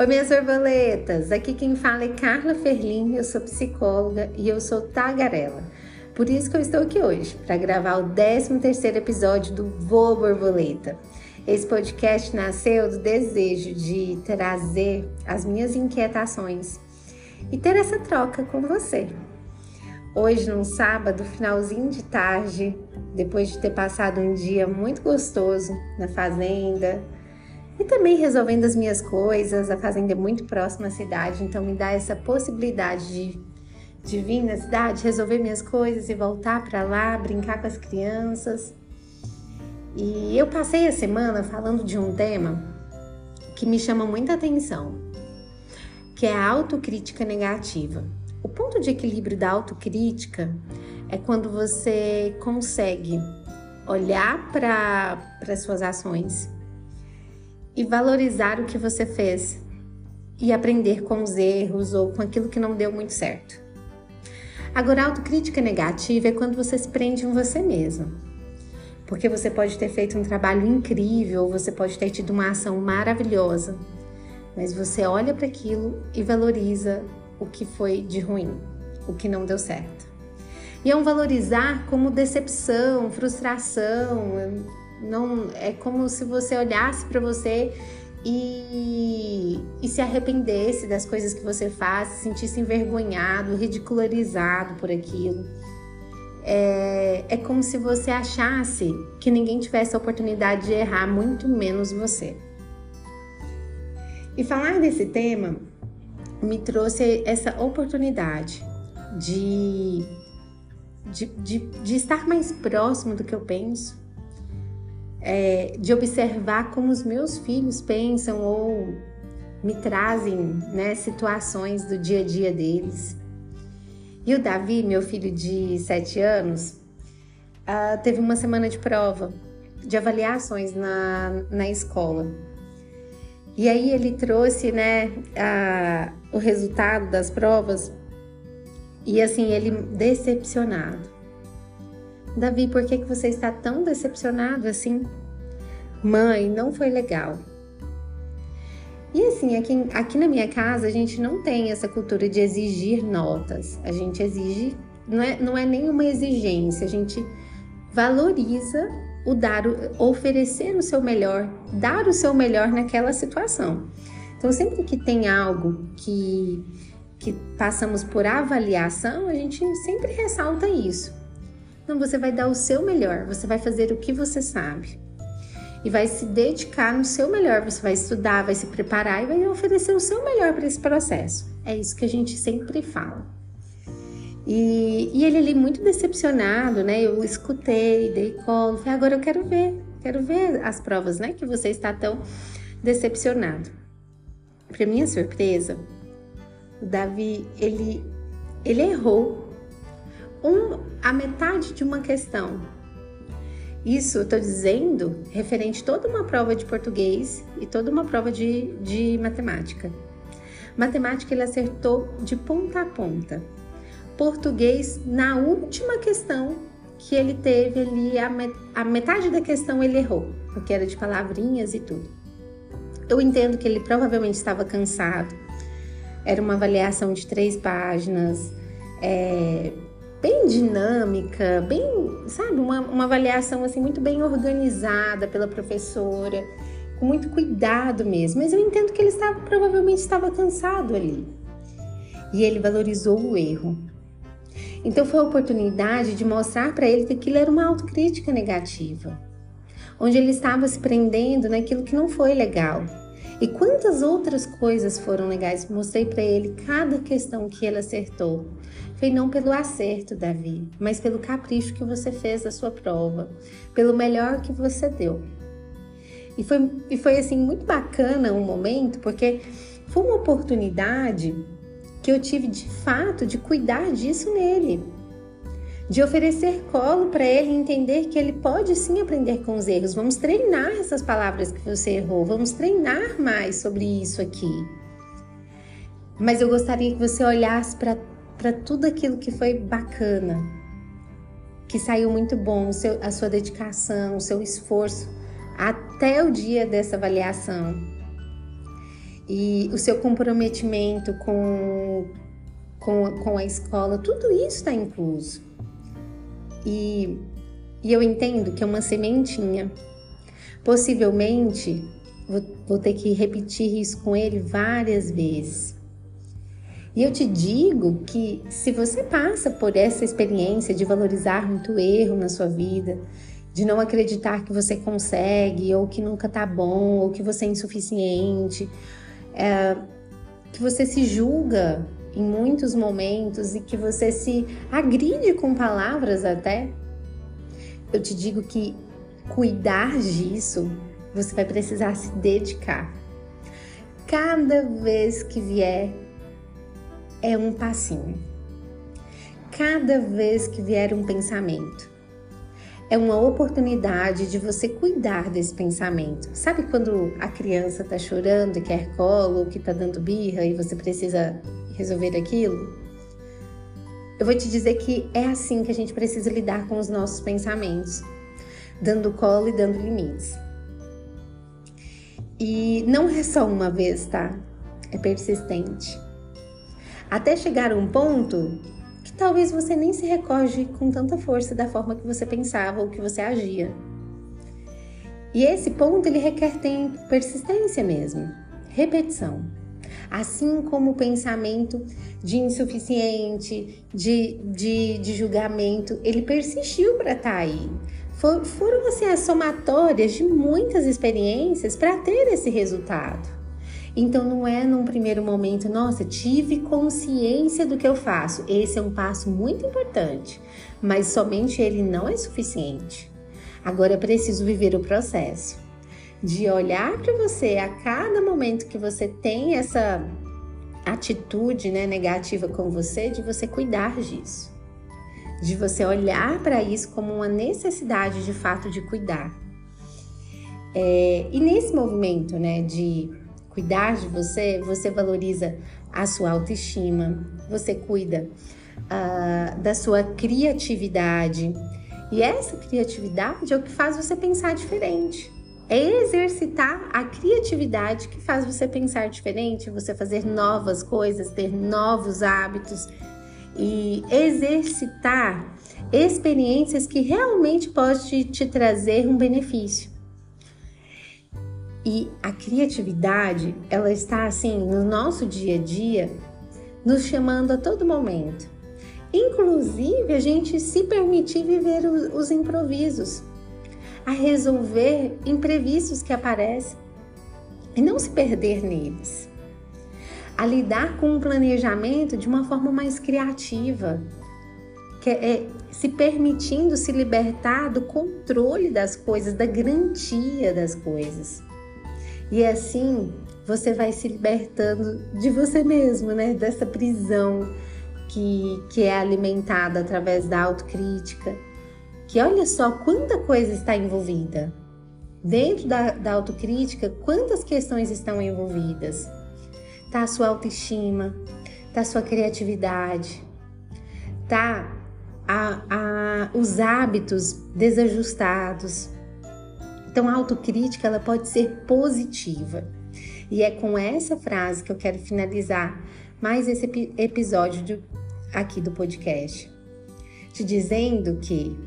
Oi, minhas borboletas! Aqui quem fala é Carla Ferlin, eu sou psicóloga e eu sou tagarela. Por isso que eu estou aqui hoje, para gravar o 13º episódio do Voa Borboleta. Esse podcast nasceu do desejo de trazer as minhas inquietações e ter essa troca com você. Hoje, num sábado, finalzinho de tarde, depois de ter passado um dia muito gostoso na fazenda e também resolvendo as minhas coisas, a fazenda é muito próxima à cidade, então me dá essa possibilidade de, de vir na cidade, resolver minhas coisas e voltar para lá, brincar com as crianças. E eu passei a semana falando de um tema que me chama muita atenção, que é a autocrítica negativa. O ponto de equilíbrio da autocrítica é quando você consegue olhar para as suas ações e valorizar o que você fez e aprender com os erros ou com aquilo que não deu muito certo. Agora, autocrítica negativa é quando você se prende em você mesmo. Porque você pode ter feito um trabalho incrível, você pode ter tido uma ação maravilhosa, mas você olha para aquilo e valoriza o que foi de ruim, o que não deu certo. E é um valorizar como decepção, frustração, não é como se você olhasse para você e, e, se arrependesse das coisas que você faz, se sentisse envergonhado, ridicularizado por aquilo. É, é como se você achasse que ninguém tivesse a oportunidade de errar, muito menos você. E falar desse tema me trouxe essa oportunidade de, de, de, de estar mais próximo do que eu penso, é, de observar como os meus filhos pensam ou me trazem né, situações do dia a dia deles. E o Davi, meu filho de 7 anos, uh, teve uma semana de prova, de avaliações na, na escola. E aí ele trouxe né, o resultado das provas e assim, ele decepcionado. Davi, por que, que você está tão decepcionado assim? Mãe, não foi legal. E assim, aqui, aqui na minha casa a gente não tem essa cultura de exigir notas. A gente exige, não é, não é nenhuma exigência, a gente valoriza o dar, oferecer o seu melhor, dar o seu melhor naquela situação. Então, sempre que tem algo que, que passamos por avaliação, a gente sempre ressalta isso. Então, você vai dar o seu melhor, você vai fazer o que você sabe e vai se dedicar no seu melhor. Você vai estudar, vai se preparar e vai oferecer o seu melhor para esse processo. É isso que a gente sempre fala. E, e ele ali muito decepcionado, né? Eu escutei, dei colo, falei, agora eu quero ver, quero ver as provas, né? Que você está tão decepcionado. Para minha surpresa, o Davi, ele, ele errou um, a metade de uma questão. Isso eu estou dizendo referente a toda uma prova de português e toda uma prova de, de matemática. Matemática ele acertou de ponta a ponta. Português, na última questão que ele teve ali, a, met a metade da questão ele errou, porque era de palavrinhas e tudo. Eu entendo que ele provavelmente estava cansado. Era uma avaliação de três páginas, é, bem dinâmica, bem, sabe, uma, uma avaliação assim muito bem organizada pela professora, com muito cuidado mesmo. Mas eu entendo que ele estava provavelmente estava cansado ali. E ele valorizou o erro. Então foi a oportunidade de mostrar para ele que aquilo era uma autocrítica negativa, onde ele estava se prendendo naquilo que não foi legal. E quantas outras coisas foram legais? Mostrei para ele cada questão que ele acertou. Foi não pelo acerto, Davi, mas pelo capricho que você fez da sua prova, pelo melhor que você deu. E foi, e foi assim muito bacana um momento, porque foi uma oportunidade que eu tive de fato de cuidar disso nele, de oferecer colo para ele entender que ele pode sim aprender com os erros. Vamos treinar essas palavras que você errou, vamos treinar mais sobre isso aqui. Mas eu gostaria que você olhasse para tudo aquilo que foi bacana, que saiu muito bom, seu, a sua dedicação, o seu esforço até o dia dessa avaliação. e o seu comprometimento com, com, com a escola, tudo isso está incluso. E, e eu entendo que é uma sementinha. Possivelmente vou, vou ter que repetir isso com ele várias vezes. E eu te digo que se você passa por essa experiência de valorizar muito erro na sua vida, de não acreditar que você consegue, ou que nunca tá bom, ou que você é insuficiente, é, que você se julga em muitos momentos e que você se agride com palavras até, eu te digo que cuidar disso, você vai precisar se dedicar. Cada vez que vier, é um passinho. Cada vez que vier um pensamento, é uma oportunidade de você cuidar desse pensamento. Sabe quando a criança está chorando e quer colo, que está dando birra e você precisa resolver aquilo? Eu vou te dizer que é assim que a gente precisa lidar com os nossos pensamentos, dando colo e dando limites. E não é só uma vez, tá? É persistente. Até chegar a um ponto talvez você nem se recorde com tanta força da forma que você pensava ou que você agia. E esse ponto ele requer tempo, persistência mesmo, repetição. Assim como o pensamento de insuficiente, de, de, de julgamento, ele persistiu para estar tá aí. For, foram assim, as somatórias de muitas experiências para ter esse resultado. Então não é num primeiro momento, nossa, tive consciência do que eu faço. Esse é um passo muito importante, mas somente ele não é suficiente. Agora é preciso viver o processo de olhar para você a cada momento que você tem essa atitude né, negativa com você, de você cuidar disso, de você olhar para isso como uma necessidade de fato de cuidar. É, e nesse movimento né, de cuidar de você, você valoriza a sua autoestima, você cuida uh, da sua criatividade. E essa criatividade é o que faz você pensar diferente. É exercitar a criatividade que faz você pensar diferente, você fazer novas coisas, ter novos hábitos e exercitar experiências que realmente podem te trazer um benefício. E a criatividade, ela está assim no nosso dia a dia, nos chamando a todo momento. Inclusive, a gente se permitir viver os improvisos, a resolver imprevistos que aparecem e não se perder neles. A lidar com o planejamento de uma forma mais criativa, que é, se permitindo se libertar do controle das coisas, da garantia das coisas. E assim você vai se libertando de você mesmo, né? Dessa prisão que, que é alimentada através da autocrítica. Que olha só quanta coisa está envolvida. Dentro da, da autocrítica, quantas questões estão envolvidas? Tá a sua autoestima, tá a sua criatividade, tá a, a, os hábitos desajustados, então, a autocrítica ela pode ser positiva. E é com essa frase que eu quero finalizar mais esse episódio de, aqui do podcast, te dizendo que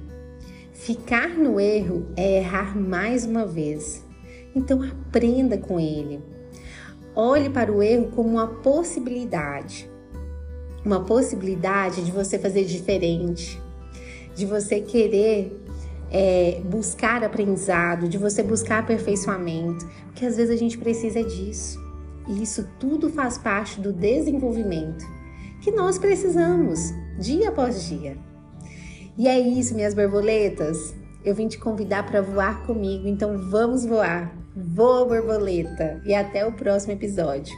ficar no erro é errar mais uma vez. Então, aprenda com ele. Olhe para o erro como uma possibilidade. Uma possibilidade de você fazer diferente, de você querer é, buscar aprendizado, de você buscar aperfeiçoamento, porque às vezes a gente precisa disso. E isso tudo faz parte do desenvolvimento que nós precisamos dia após dia. E é isso, minhas borboletas. Eu vim te convidar para voar comigo, então vamos voar. Voa, borboleta! E até o próximo episódio.